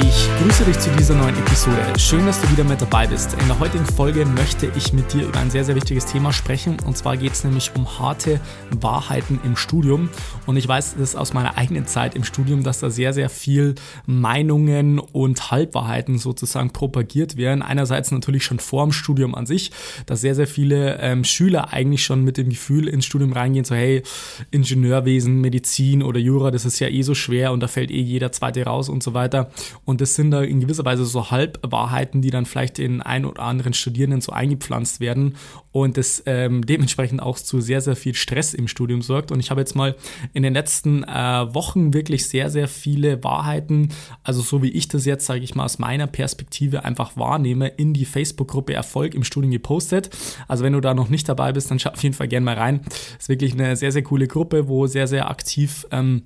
Ich grüße dich zu dieser neuen Episode. Schön, dass du wieder mit dabei bist. In der heutigen Folge möchte ich mit dir über ein sehr, sehr wichtiges Thema sprechen. Und zwar geht es nämlich um harte Wahrheiten im Studium. Und ich weiß das aus meiner eigenen Zeit im Studium, dass da sehr, sehr viel Meinungen und Halbwahrheiten sozusagen propagiert werden. Einerseits natürlich schon vor dem Studium an sich, dass sehr, sehr viele ähm, Schüler eigentlich schon mit dem Gefühl ins Studium reingehen, so hey, Ingenieurwesen, Medizin oder Jura, das ist ja eh so schwer und da fällt eh jeder zweite raus und so weiter. Und das sind da in gewisser Weise so Halbwahrheiten, die dann vielleicht in ein oder anderen Studierenden so eingepflanzt werden und das ähm, dementsprechend auch zu sehr, sehr viel Stress im Studium sorgt. Und ich habe jetzt mal in den letzten äh, Wochen wirklich sehr, sehr viele Wahrheiten, also so wie ich das jetzt, sage ich mal, aus meiner Perspektive einfach wahrnehme, in die Facebook-Gruppe Erfolg im Studium gepostet. Also wenn du da noch nicht dabei bist, dann schau auf jeden Fall gerne mal rein. Ist wirklich eine sehr, sehr coole Gruppe, wo sehr, sehr aktiv ähm,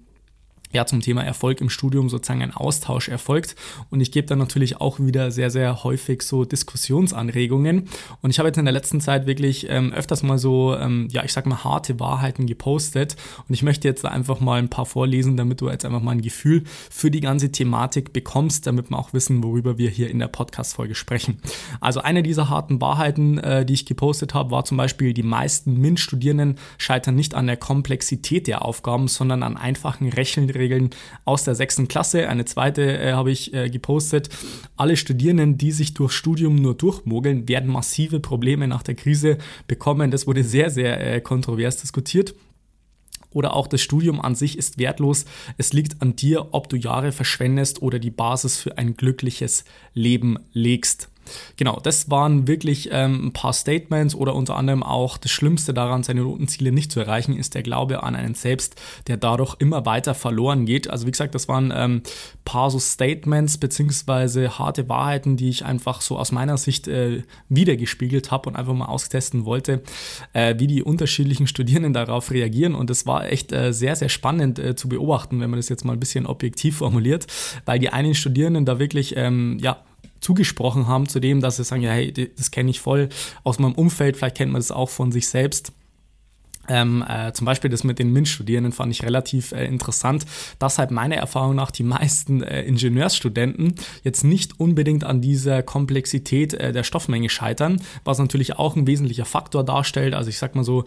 ja, zum Thema Erfolg im Studium sozusagen ein Austausch erfolgt. Und ich gebe dann natürlich auch wieder sehr, sehr häufig so Diskussionsanregungen. Und ich habe jetzt in der letzten Zeit wirklich ähm, öfters mal so, ähm, ja, ich sag mal, harte Wahrheiten gepostet. Und ich möchte jetzt einfach mal ein paar vorlesen, damit du jetzt einfach mal ein Gefühl für die ganze Thematik bekommst, damit wir auch wissen, worüber wir hier in der Podcast-Folge sprechen. Also eine dieser harten Wahrheiten, äh, die ich gepostet habe, war zum Beispiel, die meisten MINT-Studierenden scheitern nicht an der Komplexität der Aufgaben, sondern an einfachen Rechnern Regeln aus der sechsten Klasse. Eine zweite äh, habe ich äh, gepostet. Alle Studierenden, die sich durch Studium nur durchmogeln, werden massive Probleme nach der Krise bekommen. Das wurde sehr, sehr äh, kontrovers diskutiert oder auch das Studium an sich ist wertlos. Es liegt an dir, ob du Jahre verschwendest oder die Basis für ein glückliches Leben legst. Genau, das waren wirklich ähm, ein paar Statements oder unter anderem auch das Schlimmste daran, seine Notenziele nicht zu erreichen, ist der Glaube an einen selbst, der dadurch immer weiter verloren geht. Also wie gesagt, das waren ähm, paar so Statements beziehungsweise harte Wahrheiten, die ich einfach so aus meiner Sicht äh, wiedergespiegelt habe und einfach mal austesten wollte, äh, wie die unterschiedlichen Studierenden darauf reagieren. Und das war echt äh, sehr, sehr spannend äh, zu beobachten, wenn man das jetzt mal ein bisschen objektiv formuliert, weil die einen Studierenden da wirklich ähm, ja, zugesprochen haben zu dem, dass sie sagen, ja, hey, das kenne ich voll aus meinem Umfeld, vielleicht kennt man das auch von sich selbst. Ähm, äh, zum Beispiel das mit den MINT-Studierenden fand ich relativ äh, interessant, dass halt meiner Erfahrung nach die meisten äh, Ingenieursstudenten jetzt nicht unbedingt an dieser Komplexität äh, der Stoffmenge scheitern, was natürlich auch ein wesentlicher Faktor darstellt. Also ich sag mal so,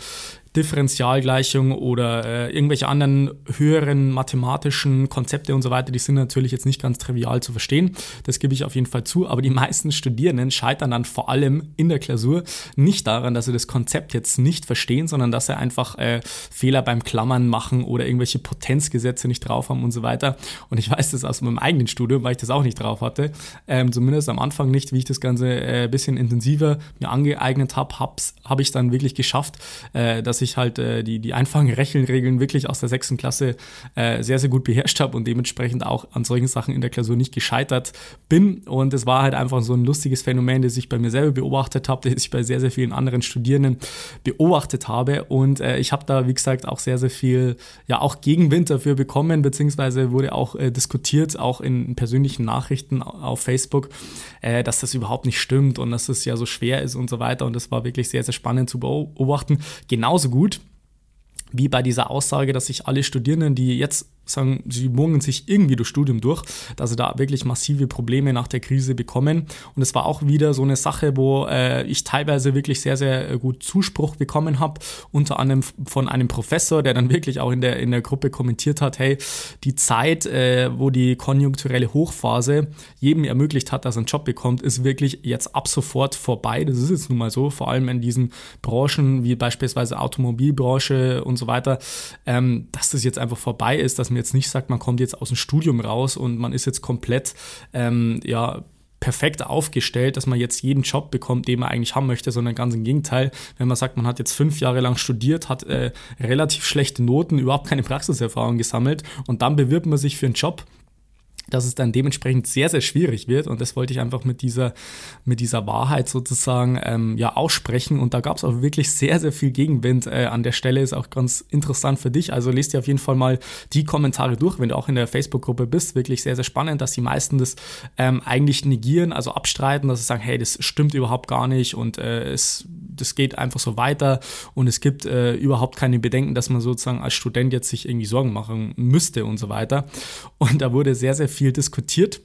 Differentialgleichung oder äh, irgendwelche anderen höheren mathematischen Konzepte und so weiter, die sind natürlich jetzt nicht ganz trivial zu verstehen. Das gebe ich auf jeden Fall zu. Aber die meisten Studierenden scheitern dann vor allem in der Klausur nicht daran, dass sie das Konzept jetzt nicht verstehen, sondern dass sie einfach äh, Fehler beim Klammern machen oder irgendwelche Potenzgesetze nicht drauf haben und so weiter. Und ich weiß das aus meinem eigenen Studium, weil ich das auch nicht drauf hatte. Ähm, zumindest am Anfang nicht, wie ich das Ganze ein äh, bisschen intensiver mir angeeignet habe, habe hab ich dann wirklich geschafft, äh, ich halt äh, die, die einfachen Rechenregeln wirklich aus der sechsten Klasse äh, sehr, sehr gut beherrscht habe und dementsprechend auch an solchen Sachen in der Klausur nicht gescheitert bin. Und es war halt einfach so ein lustiges Phänomen, das ich bei mir selber beobachtet habe, das ich bei sehr, sehr vielen anderen Studierenden beobachtet habe. Und äh, ich habe da, wie gesagt, auch sehr, sehr viel, ja, auch Gegenwind dafür bekommen, beziehungsweise wurde auch äh, diskutiert, auch in persönlichen Nachrichten auf Facebook, äh, dass das überhaupt nicht stimmt und dass es das ja so schwer ist und so weiter. Und das war wirklich sehr, sehr spannend zu beobachten. Genauso gut wie bei dieser Aussage, dass sich alle Studierenden, die jetzt sagen, sie mogeln sich irgendwie durch Studium durch, dass sie da wirklich massive Probleme nach der Krise bekommen. Und es war auch wieder so eine Sache, wo äh, ich teilweise wirklich sehr, sehr äh, gut Zuspruch bekommen habe, unter anderem von einem Professor, der dann wirklich auch in der, in der Gruppe kommentiert hat, hey, die Zeit, äh, wo die konjunkturelle Hochphase jedem ermöglicht hat, dass er einen Job bekommt, ist wirklich jetzt ab sofort vorbei. Das ist jetzt nun mal so, vor allem in diesen Branchen wie beispielsweise Automobilbranche und so weiter, ähm, dass das jetzt einfach vorbei ist, dass man jetzt nicht sagt, man kommt jetzt aus dem Studium raus und man ist jetzt komplett, ähm, ja, perfekt aufgestellt, dass man jetzt jeden Job bekommt, den man eigentlich haben möchte, sondern ganz im Gegenteil. Wenn man sagt, man hat jetzt fünf Jahre lang studiert, hat äh, relativ schlechte Noten, überhaupt keine Praxiserfahrung gesammelt und dann bewirbt man sich für einen Job, dass es dann dementsprechend sehr, sehr schwierig wird. Und das wollte ich einfach mit dieser, mit dieser Wahrheit sozusagen ähm, ja aussprechen. Und da gab es auch wirklich sehr, sehr viel Gegenwind äh, an der Stelle. Ist auch ganz interessant für dich. Also lest dir auf jeden Fall mal die Kommentare durch, wenn du auch in der Facebook-Gruppe bist. Wirklich sehr, sehr spannend, dass die meisten das ähm, eigentlich negieren, also abstreiten, dass sie sagen, hey, das stimmt überhaupt gar nicht und äh, es, das geht einfach so weiter und es gibt äh, überhaupt keine Bedenken, dass man sozusagen als Student jetzt sich irgendwie Sorgen machen müsste und so weiter. Und da wurde sehr, sehr viel diskutiert.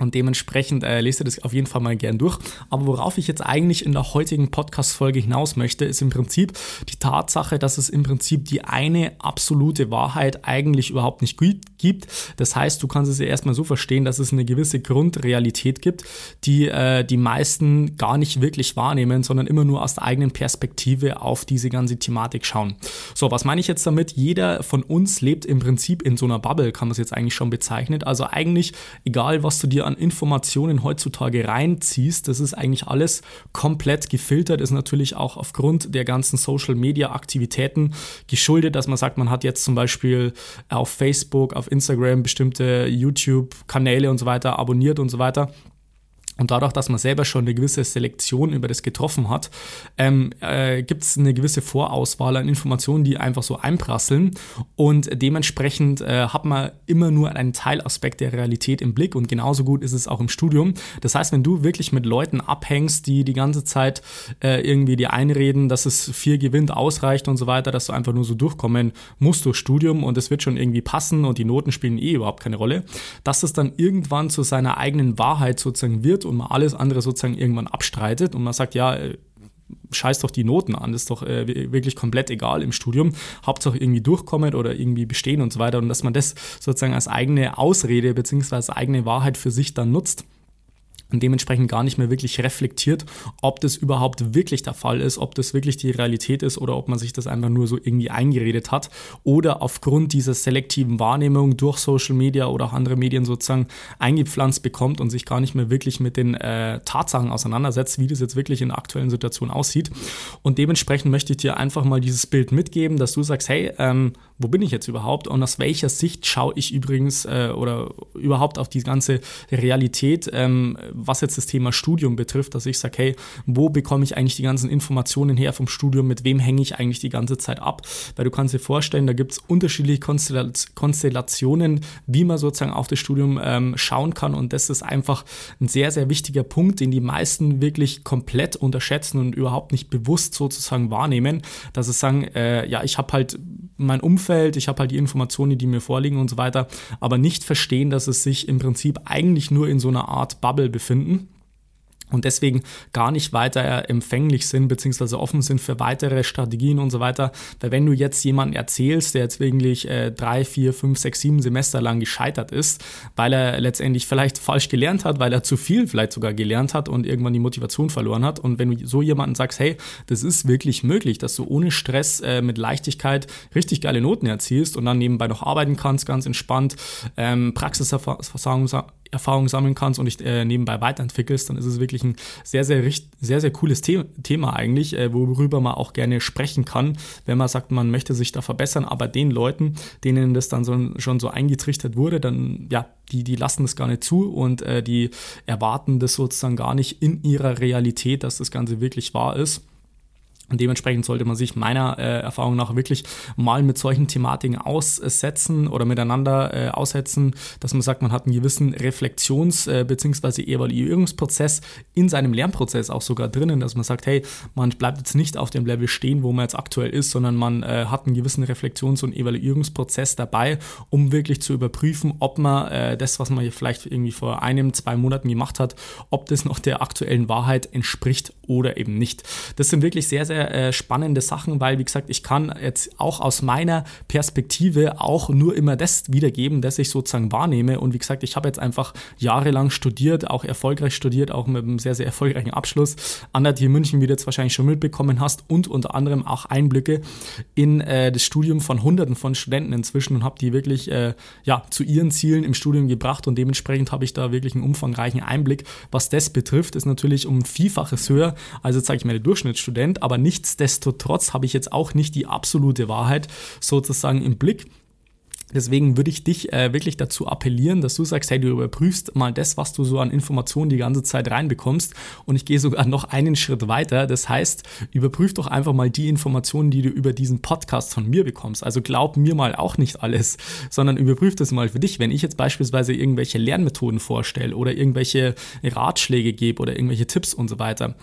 Und dementsprechend äh, lest ihr das auf jeden Fall mal gern durch. Aber worauf ich jetzt eigentlich in der heutigen Podcast-Folge hinaus möchte, ist im Prinzip die Tatsache, dass es im Prinzip die eine absolute Wahrheit eigentlich überhaupt nicht gibt. Das heißt, du kannst es ja erstmal so verstehen, dass es eine gewisse Grundrealität gibt, die äh, die meisten gar nicht wirklich wahrnehmen, sondern immer nur aus der eigenen Perspektive auf diese ganze Thematik schauen. So, was meine ich jetzt damit? Jeder von uns lebt im Prinzip in so einer Bubble, kann man es jetzt eigentlich schon bezeichnen. Also eigentlich, egal was du dir an Informationen heutzutage reinziehst, das ist eigentlich alles komplett gefiltert, ist natürlich auch aufgrund der ganzen Social-Media-Aktivitäten geschuldet, dass man sagt, man hat jetzt zum Beispiel auf Facebook, auf Instagram bestimmte YouTube-Kanäle und so weiter abonniert und so weiter. Und dadurch, dass man selber schon eine gewisse Selektion über das getroffen hat, ähm, äh, gibt es eine gewisse Vorauswahl an Informationen, die einfach so einprasseln. Und dementsprechend äh, hat man immer nur einen Teilaspekt der Realität im Blick. Und genauso gut ist es auch im Studium. Das heißt, wenn du wirklich mit Leuten abhängst, die die ganze Zeit äh, irgendwie dir einreden, dass es vier gewinnt, ausreicht und so weiter, dass du einfach nur so durchkommen musst durch Studium und es wird schon irgendwie passen und die Noten spielen eh überhaupt keine Rolle, dass es dann irgendwann zu seiner eigenen Wahrheit sozusagen wird und man alles andere sozusagen irgendwann abstreitet und man sagt, ja, äh, scheiß doch die Noten an, das ist doch äh, wirklich komplett egal im Studium. Hauptsache irgendwie durchkommen oder irgendwie bestehen und so weiter. Und dass man das sozusagen als eigene Ausrede bzw. eigene Wahrheit für sich dann nutzt und dementsprechend gar nicht mehr wirklich reflektiert, ob das überhaupt wirklich der Fall ist, ob das wirklich die Realität ist oder ob man sich das einfach nur so irgendwie eingeredet hat oder aufgrund dieser selektiven Wahrnehmung durch Social Media oder auch andere Medien sozusagen eingepflanzt bekommt und sich gar nicht mehr wirklich mit den äh, Tatsachen auseinandersetzt, wie das jetzt wirklich in der aktuellen Situation aussieht. Und dementsprechend möchte ich dir einfach mal dieses Bild mitgeben, dass du sagst, hey, ähm, wo bin ich jetzt überhaupt und aus welcher Sicht schaue ich übrigens äh, oder überhaupt auf die ganze Realität, ähm, was jetzt das Thema Studium betrifft, dass ich sage, hey, wo bekomme ich eigentlich die ganzen Informationen her vom Studium, mit wem hänge ich eigentlich die ganze Zeit ab? Weil du kannst dir vorstellen, da gibt es unterschiedliche Konstellationen, wie man sozusagen auf das Studium ähm, schauen kann. Und das ist einfach ein sehr, sehr wichtiger Punkt, den die meisten wirklich komplett unterschätzen und überhaupt nicht bewusst sozusagen wahrnehmen, dass sie sagen, äh, ja, ich habe halt mein Umfeld, ich habe halt die Informationen, die mir vorliegen und so weiter, aber nicht verstehen, dass es sich im Prinzip eigentlich nur in so einer Art Bubble befinden und deswegen gar nicht weiter empfänglich sind, beziehungsweise offen sind für weitere Strategien und so weiter. Weil wenn du jetzt jemanden erzählst, der jetzt wirklich äh, drei, vier, fünf, sechs, sieben Semester lang gescheitert ist, weil er letztendlich vielleicht falsch gelernt hat, weil er zu viel vielleicht sogar gelernt hat und irgendwann die Motivation verloren hat. Und wenn du so jemanden sagst, hey, das ist wirklich möglich, dass du ohne Stress äh, mit Leichtigkeit richtig geile Noten erzielst und dann nebenbei noch arbeiten kannst, ganz entspannt, ähm, Praxiserfahrung Erfahrung sammeln kannst und dich äh, nebenbei weiterentwickelst, dann ist es wirklich ein sehr, sehr, sehr, sehr cooles The Thema eigentlich, äh, worüber man auch gerne sprechen kann, wenn man sagt, man möchte sich da verbessern. Aber den Leuten, denen das dann so, schon so eingetrichtert wurde, dann, ja, die, die lassen das gar nicht zu und äh, die erwarten das sozusagen gar nicht in ihrer Realität, dass das Ganze wirklich wahr ist. Dementsprechend sollte man sich meiner äh, Erfahrung nach wirklich mal mit solchen Thematiken aussetzen oder miteinander äh, aussetzen, dass man sagt, man hat einen gewissen Reflexions- äh, bzw. Evaluierungsprozess in seinem Lernprozess auch sogar drinnen, dass man sagt, hey, man bleibt jetzt nicht auf dem Level stehen, wo man jetzt aktuell ist, sondern man äh, hat einen gewissen Reflexions- und Evaluierungsprozess dabei, um wirklich zu überprüfen, ob man äh, das, was man vielleicht irgendwie vor einem, zwei Monaten gemacht hat, ob das noch der aktuellen Wahrheit entspricht oder eben nicht. Das sind wirklich sehr, sehr äh, spannende Sachen, weil, wie gesagt, ich kann jetzt auch aus meiner Perspektive auch nur immer das wiedergeben, das ich sozusagen wahrnehme. Und wie gesagt, ich habe jetzt einfach jahrelang studiert, auch erfolgreich studiert, auch mit einem sehr, sehr erfolgreichen Abschluss. An hier München, wie du jetzt wahrscheinlich schon mitbekommen hast, und unter anderem auch Einblicke in äh, das Studium von Hunderten von Studenten inzwischen und habe die wirklich äh, ja, zu ihren Zielen im Studium gebracht. Und dementsprechend habe ich da wirklich einen umfangreichen Einblick. Was das betrifft, ist natürlich um Vielfaches höher, also sage ich mal, der Durchschnittsstudent, aber nicht Nichtsdestotrotz habe ich jetzt auch nicht die absolute Wahrheit sozusagen im Blick Deswegen würde ich dich äh, wirklich dazu appellieren, dass du sagst, hey, du überprüfst mal das, was du so an Informationen die ganze Zeit reinbekommst. Und ich gehe sogar noch einen Schritt weiter. Das heißt, überprüf doch einfach mal die Informationen, die du über diesen Podcast von mir bekommst. Also glaub mir mal auch nicht alles, sondern überprüf das mal für dich. Wenn ich jetzt beispielsweise irgendwelche Lernmethoden vorstelle oder irgendwelche Ratschläge gebe oder irgendwelche Tipps und so weiter,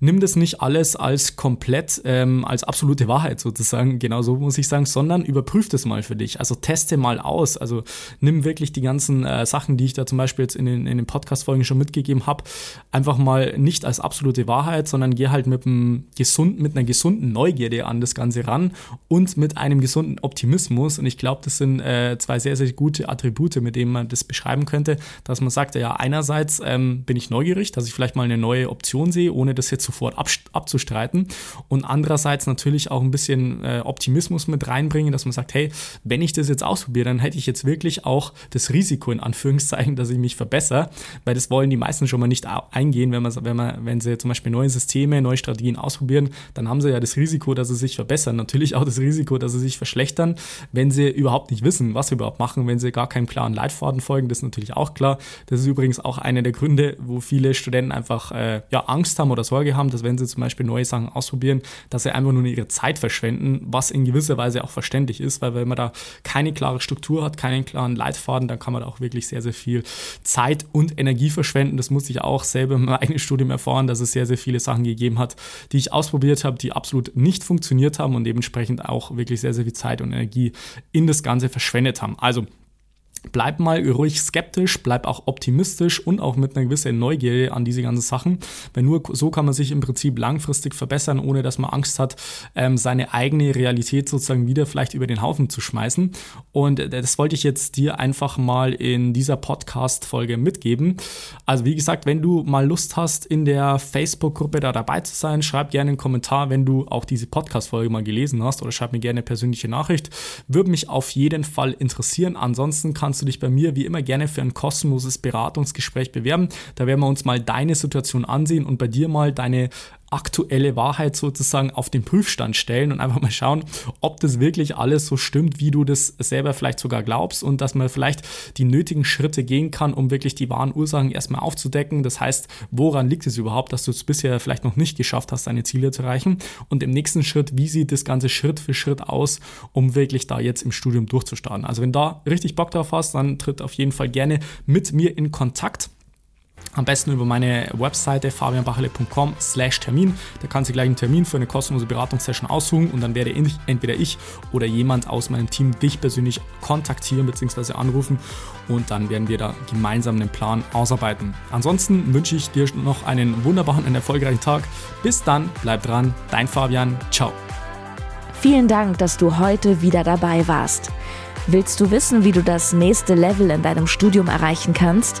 nimm das nicht alles als komplett, ähm, als absolute Wahrheit sozusagen, genau so muss ich sagen, sondern überprüf das mal für dich. Also teste mal aus. Also nimm wirklich die ganzen äh, Sachen, die ich da zum Beispiel jetzt in den, in den Podcast-Folgen schon mitgegeben habe, einfach mal nicht als absolute Wahrheit, sondern geh halt mit, einem gesunden, mit einer gesunden Neugierde an das Ganze ran und mit einem gesunden Optimismus. Und ich glaube, das sind äh, zwei sehr, sehr gute Attribute, mit denen man das beschreiben könnte, dass man sagt, ja, einerseits ähm, bin ich neugierig, dass ich vielleicht mal eine neue Option sehe, ohne das jetzt sofort abzustreiten. Und andererseits natürlich auch ein bisschen äh, Optimismus mit reinbringen, dass man sagt, hey, wenn ich das jetzt ausprobiere, dann hätte ich jetzt wirklich auch das Risiko in Anführungszeichen, dass ich mich verbessere, weil das wollen die meisten schon mal nicht eingehen, wenn man, wenn man, wenn sie zum Beispiel neue Systeme, neue Strategien ausprobieren, dann haben sie ja das Risiko, dass sie sich verbessern. Natürlich auch das Risiko, dass sie sich verschlechtern, wenn sie überhaupt nicht wissen, was sie überhaupt machen, wenn sie gar keinen klaren Leitfaden folgen. Das ist natürlich auch klar. Das ist übrigens auch einer der Gründe, wo viele Studenten einfach äh, ja, Angst haben oder Sorge haben, dass wenn sie zum Beispiel neue Sachen ausprobieren, dass sie einfach nur ihre Zeit verschwenden, was in gewisser Weise auch verständlich ist, weil wenn man da keine klare Struktur hat, keinen klaren Leitfaden, dann kann man da auch wirklich sehr, sehr viel Zeit und Energie verschwenden. Das muss ich auch selber meinem eigenen Studium erfahren, dass es sehr, sehr viele Sachen gegeben hat, die ich ausprobiert habe, die absolut nicht funktioniert haben und dementsprechend auch wirklich sehr, sehr viel Zeit und Energie in das Ganze verschwendet haben. Also Bleib mal ruhig skeptisch, bleib auch optimistisch und auch mit einer gewissen Neugier an diese ganzen Sachen, weil nur so kann man sich im Prinzip langfristig verbessern, ohne dass man Angst hat, ähm, seine eigene Realität sozusagen wieder vielleicht über den Haufen zu schmeißen. Und äh, das wollte ich jetzt dir einfach mal in dieser Podcast-Folge mitgeben. Also wie gesagt, wenn du mal Lust hast, in der Facebook-Gruppe da dabei zu sein, schreib gerne einen Kommentar, wenn du auch diese Podcast-Folge mal gelesen hast oder schreib mir gerne eine persönliche Nachricht. Würde mich auf jeden Fall interessieren. Ansonsten kann kannst du dich bei mir wie immer gerne für ein kostenloses Beratungsgespräch bewerben. Da werden wir uns mal deine Situation ansehen und bei dir mal deine aktuelle Wahrheit sozusagen auf den Prüfstand stellen und einfach mal schauen, ob das wirklich alles so stimmt, wie du das selber vielleicht sogar glaubst und dass man vielleicht die nötigen Schritte gehen kann, um wirklich die wahren Ursachen erstmal aufzudecken. Das heißt, woran liegt es überhaupt, dass du es bisher vielleicht noch nicht geschafft hast, deine Ziele zu erreichen? Und im nächsten Schritt, wie sieht das Ganze Schritt für Schritt aus, um wirklich da jetzt im Studium durchzustarten? Also wenn da richtig Bock drauf hast, dann tritt auf jeden Fall gerne mit mir in Kontakt. Am besten über meine Webseite fabianbachele.com slash Termin. Da kannst du gleich einen Termin für eine kostenlose Beratungssession aussuchen und dann werde entweder ich oder jemand aus meinem Team dich persönlich kontaktieren bzw. anrufen und dann werden wir da gemeinsam einen Plan ausarbeiten. Ansonsten wünsche ich dir noch einen wunderbaren und erfolgreichen Tag. Bis dann, bleib dran, dein Fabian, ciao. Vielen Dank, dass du heute wieder dabei warst. Willst du wissen, wie du das nächste Level in deinem Studium erreichen kannst?